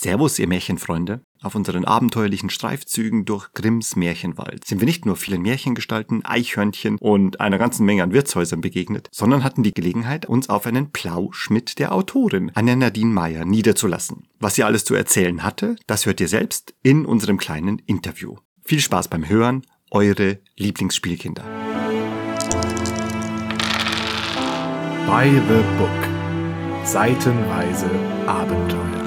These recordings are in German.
Servus, ihr Märchenfreunde. Auf unseren abenteuerlichen Streifzügen durch Grimms Märchenwald sind wir nicht nur vielen Märchengestalten, Eichhörnchen und einer ganzen Menge an Wirtshäusern begegnet, sondern hatten die Gelegenheit, uns auf einen Plausch mit der Autorin, Anja Nadine Meyer, niederzulassen. Was sie alles zu erzählen hatte, das hört ihr selbst in unserem kleinen Interview. Viel Spaß beim Hören, eure Lieblingsspielkinder. By the Book. Seitenweise Abenteuer.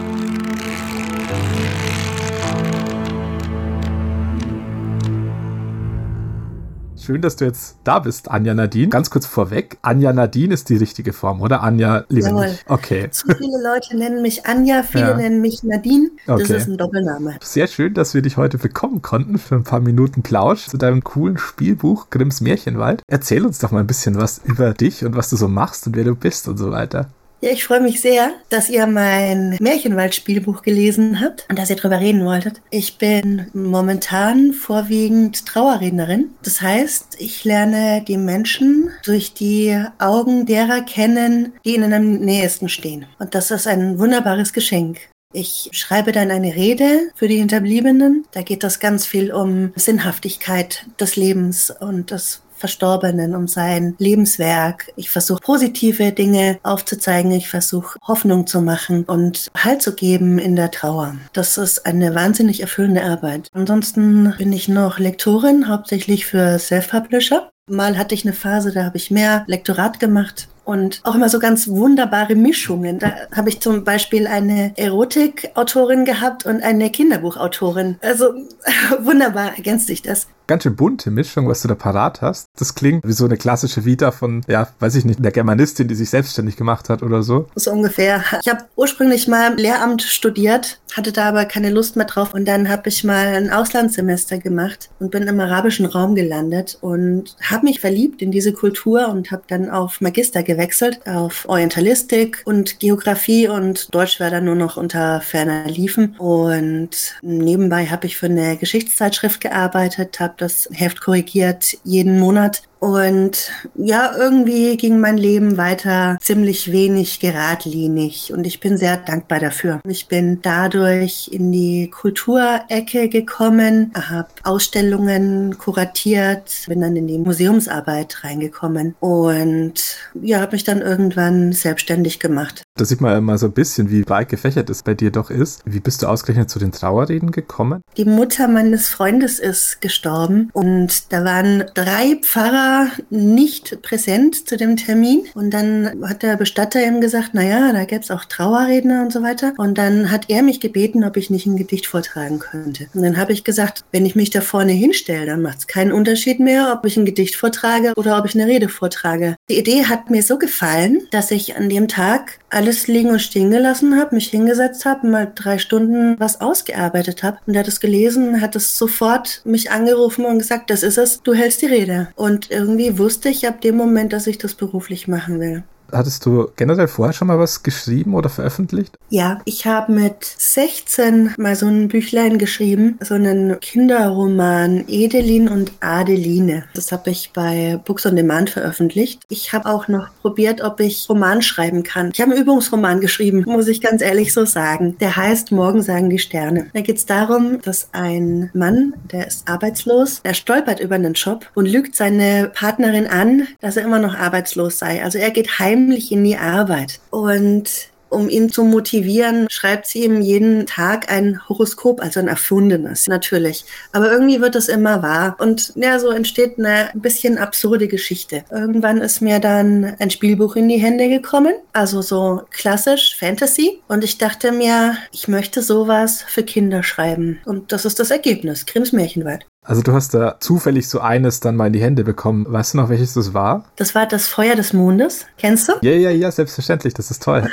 Schön, dass du jetzt da bist, Anja Nadine. Ganz kurz vorweg, Anja Nadine ist die richtige Form, oder? Anja Jawohl. Okay. Zu viele Leute nennen mich Anja, viele ja. nennen mich Nadine. Das okay. ist ein Doppelname. Sehr schön, dass wir dich heute bekommen konnten für ein paar Minuten Plausch zu deinem coolen Spielbuch Grimms Märchenwald. Erzähl uns doch mal ein bisschen was über dich und was du so machst und wer du bist und so weiter. Ja, ich freue mich sehr, dass ihr mein Märchenwald-Spielbuch gelesen habt und dass ihr darüber reden wolltet. Ich bin momentan vorwiegend Trauerrednerin. Das heißt, ich lerne die Menschen durch die Augen derer kennen, die ihnen am nächsten stehen. Und das ist ein wunderbares Geschenk. Ich schreibe dann eine Rede für die Hinterbliebenen. Da geht es ganz viel um Sinnhaftigkeit des Lebens und das Verstorbenen, um sein Lebenswerk. Ich versuche positive Dinge aufzuzeigen. Ich versuche Hoffnung zu machen und Halt zu geben in der Trauer. Das ist eine wahnsinnig erfüllende Arbeit. Ansonsten bin ich noch Lektorin, hauptsächlich für Self-Publisher. Mal hatte ich eine Phase, da habe ich mehr Lektorat gemacht und auch immer so ganz wunderbare Mischungen. Da habe ich zum Beispiel eine Erotikautorin gehabt und eine Kinderbuchautorin. Also wunderbar ergänzt sich das ganz schön bunte Mischung, was du da parat hast. Das klingt wie so eine klassische Vita von, ja, weiß ich nicht, der Germanistin, die sich selbstständig gemacht hat oder so. So ungefähr. Ich habe ursprünglich mal Lehramt studiert, hatte da aber keine Lust mehr drauf und dann habe ich mal ein Auslandssemester gemacht und bin im arabischen Raum gelandet und habe mich verliebt in diese Kultur und habe dann auf Magister gewechselt, auf Orientalistik und Geografie und Deutsch war dann nur noch unter ferner Liefen. Und nebenbei habe ich für eine Geschichtszeitschrift gearbeitet, habe das Heft korrigiert jeden Monat und ja, irgendwie ging mein Leben weiter ziemlich wenig geradlinig und ich bin sehr dankbar dafür. Ich bin dadurch in die Kulturecke gekommen, habe Ausstellungen kuratiert, bin dann in die Museumsarbeit reingekommen und ja, habe mich dann irgendwann selbstständig gemacht. Da sieht man mal so ein bisschen, wie weit gefächert es bei dir doch ist. Wie bist du ausgerechnet zu den Trauerreden gekommen? Die Mutter meines Freundes ist gestorben und da waren drei Pfarrer nicht präsent zu dem Termin. Und dann hat der Bestatter ihm gesagt, naja, da gäbe es auch Trauerredner und so weiter. Und dann hat er mich gebeten, ob ich nicht ein Gedicht vortragen könnte. Und dann habe ich gesagt, wenn ich mich da vorne hinstelle, dann macht es keinen Unterschied mehr, ob ich ein Gedicht vortrage oder ob ich eine Rede vortrage. Die Idee hat mir so gefallen, dass ich an dem Tag alles liegen und stehen gelassen habe, mich hingesetzt habe, mal drei Stunden was ausgearbeitet habe. Und er hat es gelesen, hat es sofort mich angerufen und gesagt, das ist es, du hältst die Rede. Und irgendwie wusste ich ab dem Moment, dass ich das beruflich machen will. Hattest du generell vorher schon mal was geschrieben oder veröffentlicht? Ja, ich habe mit 16 mal so ein Büchlein geschrieben, so einen Kinderroman Edelin und Adeline. Das habe ich bei Books on Demand veröffentlicht. Ich habe auch noch probiert, ob ich Roman schreiben kann. Ich habe einen Übungsroman geschrieben, muss ich ganz ehrlich so sagen. Der heißt Morgen sagen die Sterne. Da geht es darum, dass ein Mann, der ist arbeitslos, er stolpert über einen Job und lügt seine Partnerin an, dass er immer noch arbeitslos sei. Also er geht heim heimlich in die Arbeit. Und um ihn zu motivieren, schreibt sie ihm jeden Tag ein Horoskop, also ein erfundenes, natürlich. Aber irgendwie wird es immer wahr. Und ja, so entsteht eine ein bisschen absurde Geschichte. Irgendwann ist mir dann ein Spielbuch in die Hände gekommen, also so klassisch Fantasy. Und ich dachte mir, ich möchte sowas für Kinder schreiben. Und das ist das Ergebnis, Grimms Märchenwald. Also du hast da zufällig so eines dann mal in die Hände bekommen. Weißt du noch, welches das war? Das war das Feuer des Mondes. Kennst du? Ja, ja, ja, selbstverständlich. Das ist toll.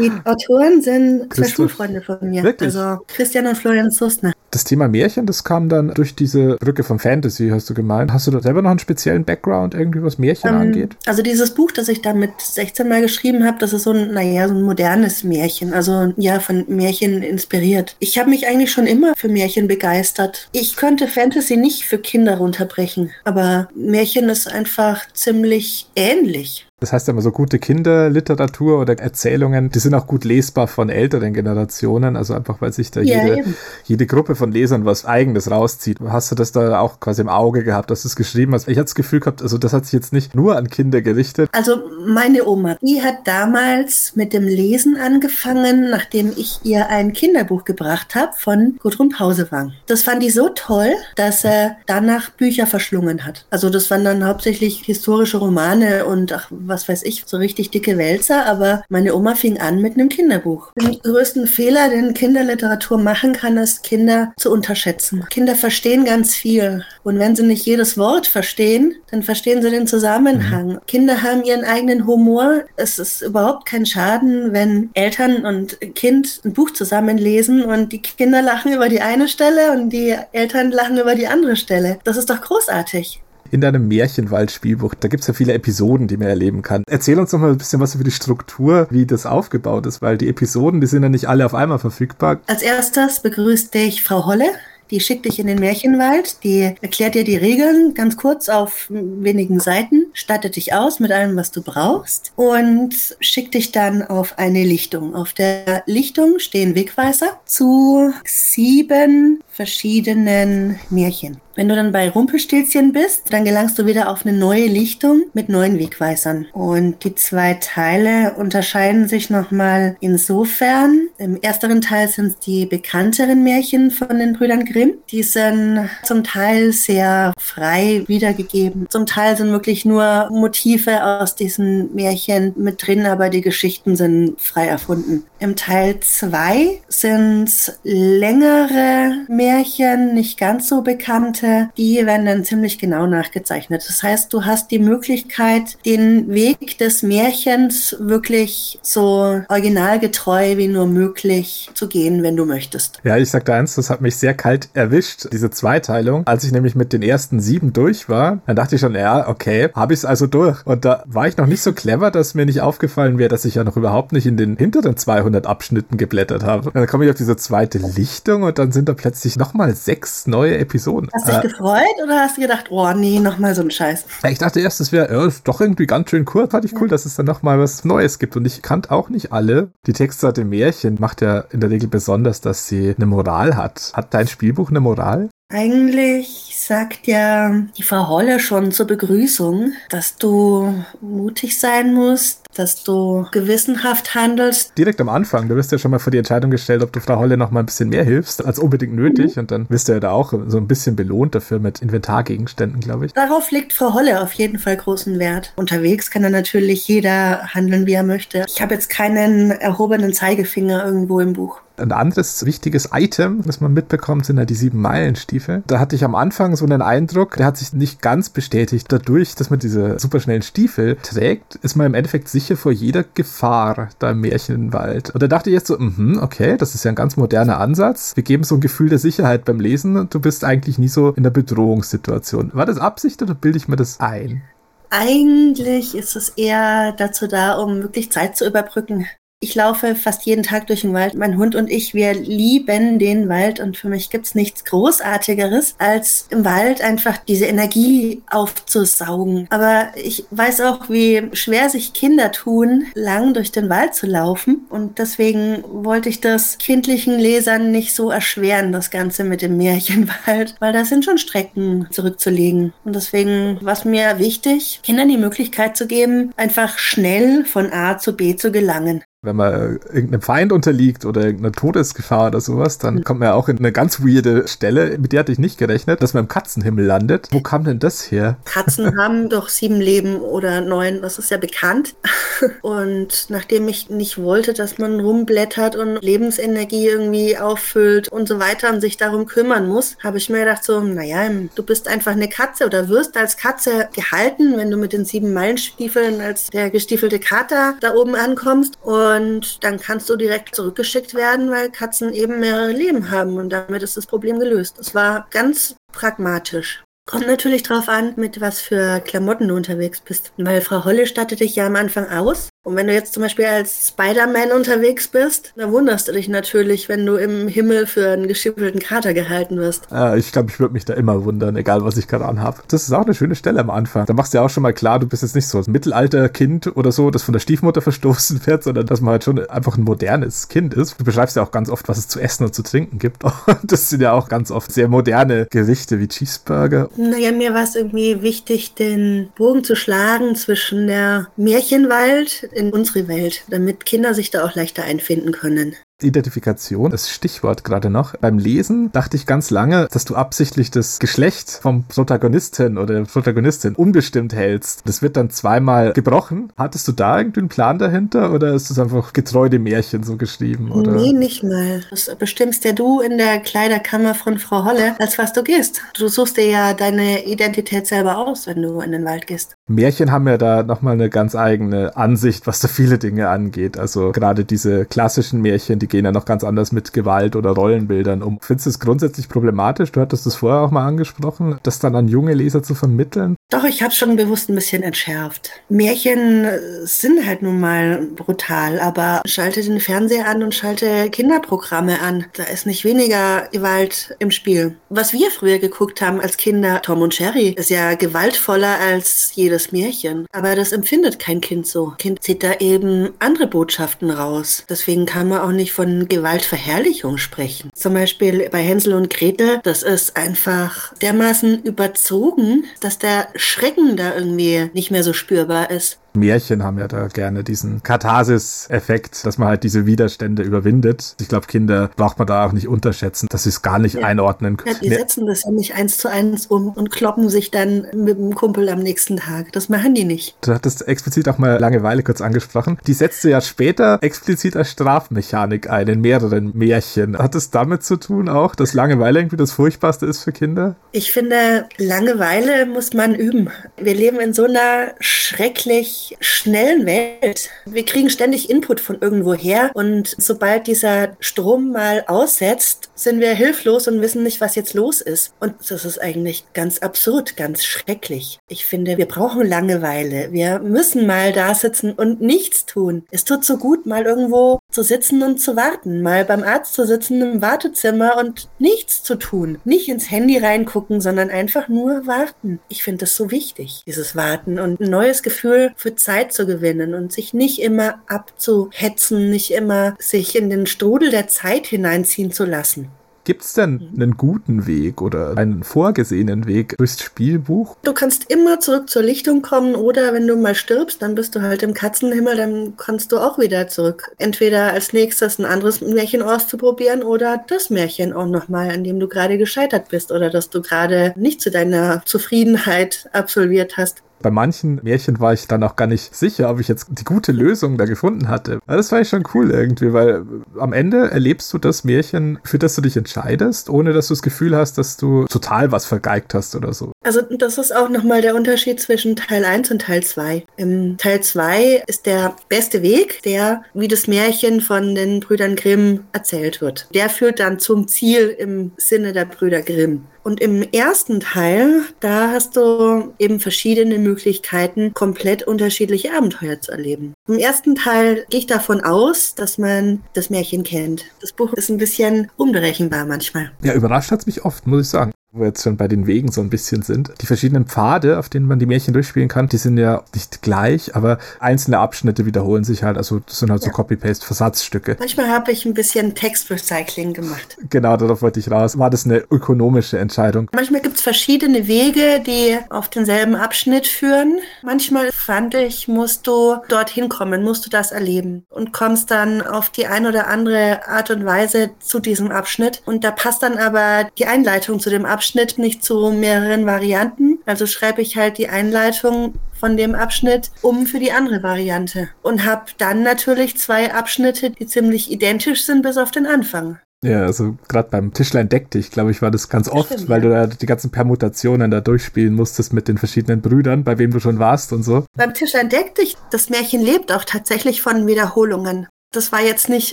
die Autoren sind zwei Schulfreunde von mir. Wirklich? Also Christian und Florian Sustner. Das Thema Märchen, das kam dann durch diese Brücke vom Fantasy, hast du gemeint. Hast du da selber noch einen speziellen Background, irgendwie was Märchen ähm, angeht? Also dieses Buch, das ich da mit 16 Mal geschrieben habe, das ist so ein, naja, so ein modernes Märchen. Also ja, von Märchen inspiriert. Ich habe mich eigentlich schon immer für Märchen begeistert. Ich könnte Fantasy nicht für Kinder runterbrechen, aber Märchen ist einfach ziemlich ähnlich. Das heißt immer so gute Kinderliteratur oder Erzählungen, die sind auch gut lesbar von älteren Generationen, also einfach weil sich da ja, jede, jede Gruppe von Lesern was eigenes rauszieht. Hast du das da auch quasi im Auge gehabt, dass du es geschrieben hast? Ich hatte das Gefühl gehabt, also das hat sich jetzt nicht nur an Kinder gerichtet. Also meine Oma, die hat damals mit dem Lesen angefangen, nachdem ich ihr ein Kinderbuch gebracht habe von Gudrun Pausewang. Das fand die so toll, dass er danach Bücher verschlungen hat. Also das waren dann hauptsächlich historische Romane und ach, was weiß ich, so richtig dicke Wälzer, aber meine Oma fing an mit einem Kinderbuch. Den größten Fehler, den Kinderliteratur machen kann, ist, Kinder zu unterschätzen. Kinder verstehen ganz viel. Und wenn sie nicht jedes Wort verstehen, dann verstehen sie den Zusammenhang. Mhm. Kinder haben ihren eigenen Humor. Es ist überhaupt kein Schaden, wenn Eltern und Kind ein Buch zusammenlesen und die Kinder lachen über die eine Stelle und die Eltern lachen über die andere Stelle. Das ist doch großartig in deinem Märchenwald-Spielbuch. Da gibt es ja viele Episoden, die man erleben kann. Erzähl uns noch mal ein bisschen was über die Struktur, wie das aufgebaut ist, weil die Episoden, die sind ja nicht alle auf einmal verfügbar. Als erstes begrüßt dich Frau Holle. Die schickt dich in den Märchenwald, die erklärt dir die Regeln ganz kurz auf wenigen Seiten, stattet dich aus mit allem, was du brauchst und schickt dich dann auf eine Lichtung. Auf der Lichtung stehen Wegweiser zu sieben verschiedenen Märchen. Wenn du dann bei Rumpelstilzchen bist, dann gelangst du wieder auf eine neue Lichtung mit neuen Wegweisern. Und die zwei Teile unterscheiden sich nochmal insofern. Im ersteren Teil sind es die bekannteren Märchen von den Brüdern Grimm. Die sind zum Teil sehr frei wiedergegeben. Zum Teil sind wirklich nur Motive aus diesen Märchen mit drin, aber die Geschichten sind frei erfunden. Im Teil 2 sind längere Märchen, nicht ganz so bekannte die werden dann ziemlich genau nachgezeichnet. Das heißt, du hast die Möglichkeit, den Weg des Märchens wirklich so originalgetreu wie nur möglich zu gehen, wenn du möchtest. Ja, ich sag da eins, das hat mich sehr kalt erwischt, diese Zweiteilung. Als ich nämlich mit den ersten sieben durch war, dann dachte ich schon, ja, okay, habe ich es also durch. Und da war ich noch nicht so clever, dass mir nicht aufgefallen wäre, dass ich ja noch überhaupt nicht in den hinteren 200 Abschnitten geblättert habe. Und dann komme ich auf diese zweite Lichtung und dann sind da plötzlich nochmal sechs neue Episoden. Hast dich gefreut oder hast du gedacht, oh nee, nochmal so ein Scheiß? Ich dachte erst, das wäre ja, doch irgendwie ganz schön kurz. Fand ich cool, ja. dass es dann nochmal was Neues gibt. Und ich kannte auch nicht alle. Die Textseite Märchen macht ja in der Regel besonders, dass sie eine Moral hat. Hat dein Spielbuch eine Moral? Eigentlich sagt ja die Frau Holle schon zur Begrüßung, dass du mutig sein musst, dass du gewissenhaft handelst. Direkt am Anfang, du wirst ja schon mal vor die Entscheidung gestellt, ob du Frau Holle noch mal ein bisschen mehr hilfst, als unbedingt nötig. Mhm. Und dann wirst du ja da auch so ein bisschen belohnt dafür mit Inventargegenständen, glaube ich. Darauf legt Frau Holle auf jeden Fall großen Wert. Unterwegs kann dann natürlich jeder handeln, wie er möchte. Ich habe jetzt keinen erhobenen Zeigefinger irgendwo im Buch. Ein anderes wichtiges Item, das man mitbekommt, sind ja die sieben Meilenstiefel. Da hatte ich am Anfang so einen Eindruck, der hat sich nicht ganz bestätigt. Dadurch, dass man diese superschnellen Stiefel trägt, ist man im Endeffekt sicher vor jeder Gefahr da im Märchenwald. Und da dachte ich jetzt so, mh, okay, das ist ja ein ganz moderner Ansatz. Wir geben so ein Gefühl der Sicherheit beim Lesen du bist eigentlich nie so in der Bedrohungssituation. War das Absicht oder bilde ich mir das ein? Eigentlich ist es eher dazu da, um wirklich Zeit zu überbrücken. Ich laufe fast jeden Tag durch den Wald. Mein Hund und ich, wir lieben den Wald und für mich gibt's nichts Großartigeres, als im Wald einfach diese Energie aufzusaugen. Aber ich weiß auch, wie schwer sich Kinder tun, lang durch den Wald zu laufen und deswegen wollte ich das kindlichen Lesern nicht so erschweren, das Ganze mit dem Märchenwald, weil da sind schon Strecken zurückzulegen. Und deswegen war es mir wichtig, Kindern die Möglichkeit zu geben, einfach schnell von A zu B zu gelangen wenn man irgendeinem Feind unterliegt oder irgendeiner Todesgefahr oder sowas, dann mhm. kommt man ja auch in eine ganz weirde Stelle, mit der hatte ich nicht gerechnet, dass man im Katzenhimmel landet. Wo kam denn das her? Katzen haben doch sieben Leben oder neun, das ist ja bekannt. Und nachdem ich nicht wollte, dass man rumblättert und Lebensenergie irgendwie auffüllt und so weiter und sich darum kümmern muss, habe ich mir gedacht so, naja, du bist einfach eine Katze oder wirst als Katze gehalten, wenn du mit den sieben Meilenstiefeln als der gestiefelte Kater da oben ankommst. Und Und dann kannst du direkt zurückgeschickt werden, weil Katzen eben mehrere Leben haben und damit ist das Problem gelöst. Es war ganz pragmatisch. Kommt natürlich drauf an, mit was für Klamotten du unterwegs bist. Weil Frau Holle stattet dich ja am Anfang aus und wenn du jetzt zum Beispiel als Spider-Man unterwegs bist, dann wunderst du dich natürlich, wenn du im Himmel für einen geschippelten Kater gehalten wirst. Ja, ich glaube, ich würde mich da immer wundern, egal was ich gerade anhabe. Das ist auch eine schöne Stelle am Anfang. Da machst du ja auch schon mal klar, du bist jetzt nicht so ein Mittelalterkind oder so, das von der Stiefmutter verstoßen wird, sondern dass man halt schon einfach ein modernes Kind ist. Du beschreibst ja auch ganz oft, was es zu essen und zu trinken gibt. das sind ja auch ganz oft sehr moderne Gerichte wie Cheeseburger. Naja, mir war es irgendwie wichtig, den Bogen zu schlagen zwischen der Märchenwald in unsere Welt, damit Kinder sich da auch leichter einfinden können. Identifikation, das Stichwort gerade noch. Beim Lesen dachte ich ganz lange, dass du absichtlich das Geschlecht vom Protagonisten oder der Protagonistin unbestimmt hältst. Das wird dann zweimal gebrochen. Hattest du da irgendwie einen Plan dahinter oder ist das einfach getreu dem Märchen so geschrieben? Oder? Nee, nicht mal. Das bestimmst ja du in der Kleiderkammer von Frau Holle, als was du gehst. Du suchst dir ja deine Identität selber aus, wenn du in den Wald gehst. Märchen haben ja da nochmal eine ganz eigene Ansicht, was da viele Dinge angeht. Also gerade diese klassischen Märchen, die gehen ja noch ganz anders mit Gewalt oder Rollenbildern um. Findest du es grundsätzlich problematisch? Du hattest es vorher auch mal angesprochen, das dann an junge Leser zu vermitteln? Doch, ich habe schon bewusst ein bisschen entschärft. Märchen sind halt nun mal brutal, aber schalte den Fernseher an und schalte Kinderprogramme an. Da ist nicht weniger Gewalt im Spiel. Was wir früher geguckt haben als Kinder, Tom und Jerry, ist ja gewaltvoller als jedes Märchen. Aber das empfindet kein Kind so. Kind zieht da eben andere Botschaften raus. Deswegen kann man auch nicht von Gewaltverherrlichung sprechen. Zum Beispiel bei Hänsel und Gretel, das ist einfach dermaßen überzogen, dass der Schrecken da irgendwie nicht mehr so spürbar ist. Märchen haben ja da gerne diesen Katharsis-Effekt, dass man halt diese Widerstände überwindet. Ich glaube, Kinder braucht man da auch nicht unterschätzen, dass sie es gar nicht ja. einordnen können. Ja, die setzen das ja nicht eins zu eins um und kloppen sich dann mit dem Kumpel am nächsten Tag. Das machen die nicht. Du hattest explizit auch mal Langeweile kurz angesprochen. Die setzt du ja später explizit als Strafmechanik ein in mehreren Märchen. Hat es damit zu tun auch, dass Langeweile irgendwie das Furchtbarste ist für Kinder? Ich finde, Langeweile muss man üben. Wir leben in so einer schrecklich schnellen Welt. Wir kriegen ständig Input von irgendwoher und sobald dieser Strom mal aussetzt, sind wir hilflos und wissen nicht, was jetzt los ist. Und das ist eigentlich ganz absurd, ganz schrecklich. Ich finde, wir brauchen Langeweile. Wir müssen mal da sitzen und nichts tun. Es tut so gut, mal irgendwo zu sitzen und zu warten, mal beim Arzt zu sitzen im Wartezimmer und nichts zu tun. Nicht ins Handy reingucken, sondern einfach nur warten. Ich finde das so wichtig, dieses Warten und ein neues Gefühl für Zeit zu gewinnen und sich nicht immer abzuhetzen, nicht immer sich in den Strudel der Zeit hineinziehen zu lassen. Gibt es denn einen guten Weg oder einen vorgesehenen Weg durchs Spielbuch? Du kannst immer zurück zur Lichtung kommen oder wenn du mal stirbst, dann bist du halt im Katzenhimmel, dann kannst du auch wieder zurück. Entweder als nächstes ein anderes Märchen auszuprobieren oder das Märchen auch nochmal, an dem du gerade gescheitert bist oder das du gerade nicht zu deiner Zufriedenheit absolviert hast. Bei manchen Märchen war ich dann auch gar nicht sicher, ob ich jetzt die gute Lösung da gefunden hatte. Aber das war ich schon cool irgendwie, weil am Ende erlebst du das Märchen, für das du dich entscheidest, ohne dass du das Gefühl hast, dass du total was vergeigt hast oder so. Also das ist auch nochmal der Unterschied zwischen Teil 1 und Teil 2. Im Teil 2 ist der beste Weg, der wie das Märchen von den Brüdern Grimm erzählt wird. Der führt dann zum Ziel im Sinne der Brüder Grimm. Und im ersten Teil, da hast du eben verschiedene Möglichkeiten, komplett unterschiedliche Abenteuer zu erleben. Im ersten Teil gehe ich davon aus, dass man das Märchen kennt. Das Buch ist ein bisschen unberechenbar manchmal. Ja, überrascht hat es mich oft, muss ich sagen wo wir jetzt schon bei den Wegen so ein bisschen sind. Die verschiedenen Pfade, auf denen man die Märchen durchspielen kann, die sind ja nicht gleich, aber einzelne Abschnitte wiederholen sich halt. Also das sind halt ja. so Copy-Paste-Versatzstücke. Manchmal habe ich ein bisschen Textrecycling gemacht. Genau, darauf wollte ich raus. War das eine ökonomische Entscheidung? Manchmal gibt es verschiedene Wege, die auf denselben Abschnitt führen. Manchmal fand ich, musst du dorthin kommen, musst du das erleben und kommst dann auf die ein oder andere Art und Weise zu diesem Abschnitt. Und da passt dann aber die Einleitung zu dem Abschnitt Abschnitt nicht zu mehreren Varianten. Also schreibe ich halt die Einleitung von dem Abschnitt um für die andere Variante und habe dann natürlich zwei Abschnitte, die ziemlich identisch sind bis auf den Anfang. Ja, also gerade beim Tischlein deck dich, glaube ich, war das ganz oft, Stimmt, weil du da die ganzen Permutationen da durchspielen musstest mit den verschiedenen Brüdern, bei wem du schon warst und so. Beim Tischlein deck dich, das Märchen lebt auch tatsächlich von Wiederholungen. Das war jetzt nicht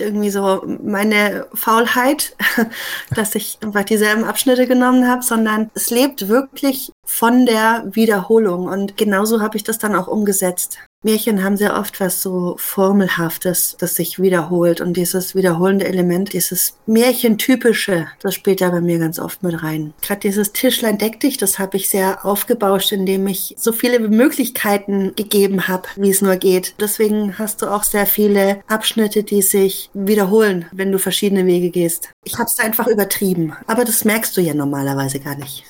irgendwie so meine Faulheit, dass ich einfach dieselben Abschnitte genommen habe, sondern es lebt wirklich von der Wiederholung. Und genauso habe ich das dann auch umgesetzt. Märchen haben sehr oft was so Formelhaftes, das sich wiederholt. Und dieses wiederholende Element, dieses Märchentypische, das spielt da bei mir ganz oft mit rein. Gerade dieses Tischlein deck dich, das habe ich sehr aufgebauscht, indem ich so viele Möglichkeiten gegeben habe, wie es nur geht. Deswegen hast du auch sehr viele Abschnitte, die sich wiederholen, wenn du verschiedene Wege gehst. Ich habe es einfach übertrieben. Aber das merkst du ja normalerweise gar nicht.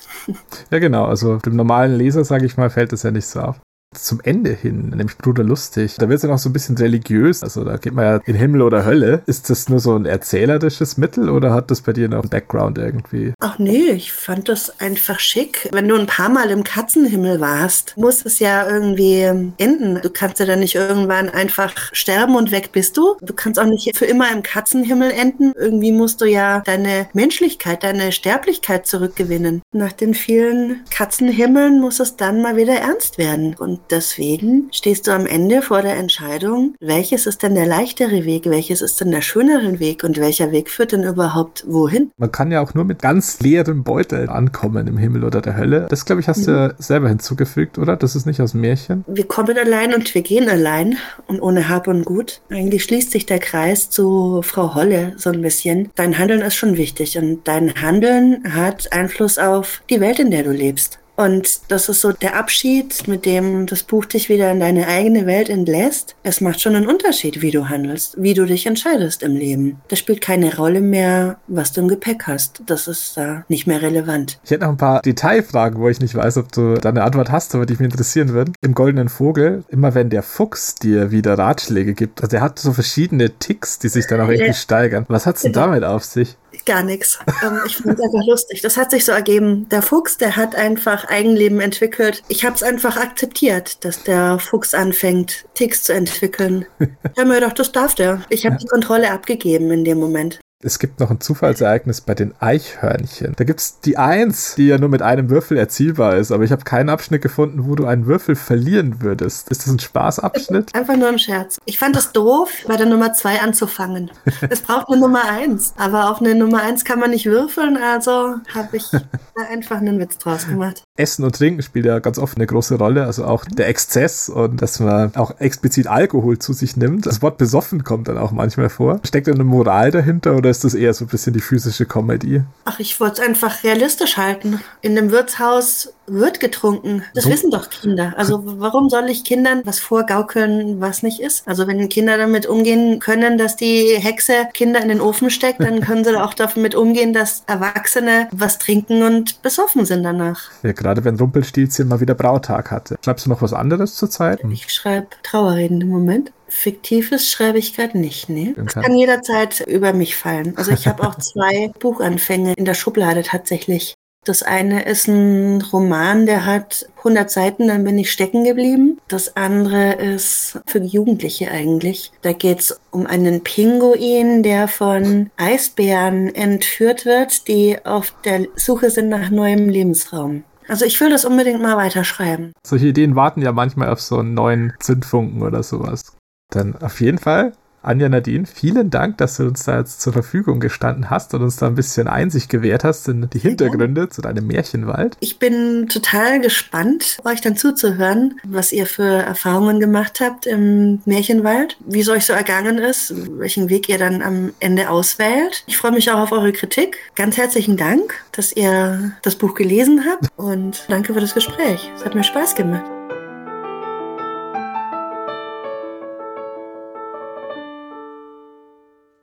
Ja, genau. Also dem normalen Leser, sage ich mal, fällt das ja nicht so auf zum Ende hin, nämlich Bruder Lustig, da wird es ja noch so ein bisschen religiös. Also da geht man ja in Himmel oder Hölle. Ist das nur so ein erzählerisches Mittel oder hat das bei dir noch einen Background irgendwie? Ach nee, ich fand das einfach schick. Wenn du ein paar Mal im Katzenhimmel warst, muss es ja irgendwie enden. Du kannst ja dann nicht irgendwann einfach sterben und weg bist du. Du kannst auch nicht für immer im Katzenhimmel enden. Irgendwie musst du ja deine Menschlichkeit, deine Sterblichkeit zurückgewinnen. Nach den vielen Katzenhimmeln muss es dann mal wieder ernst werden. Und deswegen stehst du am Ende vor der Entscheidung, welches ist denn der leichtere Weg, welches ist denn der schönere Weg und welcher Weg führt denn überhaupt wohin? Man kann ja auch nur mit ganz leerem Beutel ankommen im Himmel oder der Hölle. Das, glaube ich, hast mhm. du selber hinzugefügt, oder? Das ist nicht aus Märchen. Wir kommen allein und wir gehen allein und ohne Hab und Gut. Eigentlich schließt sich der Kreis zu Frau Holle so ein bisschen. Dein Handeln ist schon wichtig und dein Handeln hat Einfluss auf die Welt, in der du lebst. Und das ist so der Abschied, mit dem das Buch dich wieder in deine eigene Welt entlässt. Es macht schon einen Unterschied, wie du handelst, wie du dich entscheidest im Leben. Das spielt keine Rolle mehr, was du im Gepäck hast. Das ist da nicht mehr relevant. Ich hätte noch ein paar Detailfragen, wo ich nicht weiß, ob du da eine Antwort hast, aber die mich interessieren würden. Im Goldenen Vogel, immer wenn der Fuchs dir wieder Ratschläge gibt, also er hat so verschiedene Ticks, die sich dann auch irgendwie steigern. Was hat's denn genau. damit auf sich? Gar nichts. Ähm, ich fand es einfach lustig. Das hat sich so ergeben. Der Fuchs, der hat einfach Eigenleben entwickelt. Ich habe es einfach akzeptiert, dass der Fuchs anfängt, Ticks zu entwickeln. Ich habe mir gedacht, das darf der. Ich habe ja. die Kontrolle abgegeben in dem Moment. Es gibt noch ein Zufallsereignis bei den Eichhörnchen. Da gibt es die Eins, die ja nur mit einem Würfel erzielbar ist, aber ich habe keinen Abschnitt gefunden, wo du einen Würfel verlieren würdest. Ist das ein Spaßabschnitt? Einfach nur ein Scherz. Ich fand es doof, bei der Nummer zwei anzufangen. es braucht eine Nummer eins, aber auf eine Nummer eins kann man nicht würfeln, also habe ich da einfach einen Witz draus gemacht. Essen und Trinken spielt ja ganz oft eine große Rolle, also auch der Exzess und dass man auch explizit Alkohol zu sich nimmt. Das Wort besoffen kommt dann auch manchmal vor. Steckt da eine Moral dahinter oder ist das eher so ein bisschen die physische Comedy? Ach, ich wollte es einfach realistisch halten. In dem Wirtshaus wird getrunken. Das so. wissen doch Kinder. Also warum soll ich Kindern was vorgaukeln, was nicht ist? Also wenn Kinder damit umgehen können, dass die Hexe Kinder in den Ofen steckt, dann können sie auch damit umgehen, dass Erwachsene was trinken und besoffen sind danach. Ja, gerade wenn Rumpelstilzchen mal wieder Brautag hatte. Schreibst du noch was anderes zur Zeit? Ich schreibe Trauerreden im Moment. Fiktives schreibe ich gerade nicht, ne? Das kann jederzeit über mich fallen. Also ich habe auch zwei Buchanfänge in der Schublade tatsächlich. Das eine ist ein Roman, der hat 100 Seiten, dann bin ich stecken geblieben. Das andere ist für Jugendliche eigentlich. Da geht es um einen Pinguin, der von Eisbären entführt wird, die auf der Suche sind nach neuem Lebensraum. Also ich will das unbedingt mal weiterschreiben. Solche Ideen warten ja manchmal auf so einen neuen Zündfunken oder sowas. Dann auf jeden Fall, Anja Nadine, vielen Dank, dass du uns da jetzt zur Verfügung gestanden hast und uns da ein bisschen Einsicht gewährt hast in die Hintergründe zu deinem Märchenwald. Ich bin total gespannt, euch dann zuzuhören, was ihr für Erfahrungen gemacht habt im Märchenwald, wie es euch so ergangen ist, welchen Weg ihr dann am Ende auswählt. Ich freue mich auch auf eure Kritik. Ganz herzlichen Dank, dass ihr das Buch gelesen habt und danke für das Gespräch. Es hat mir Spaß gemacht.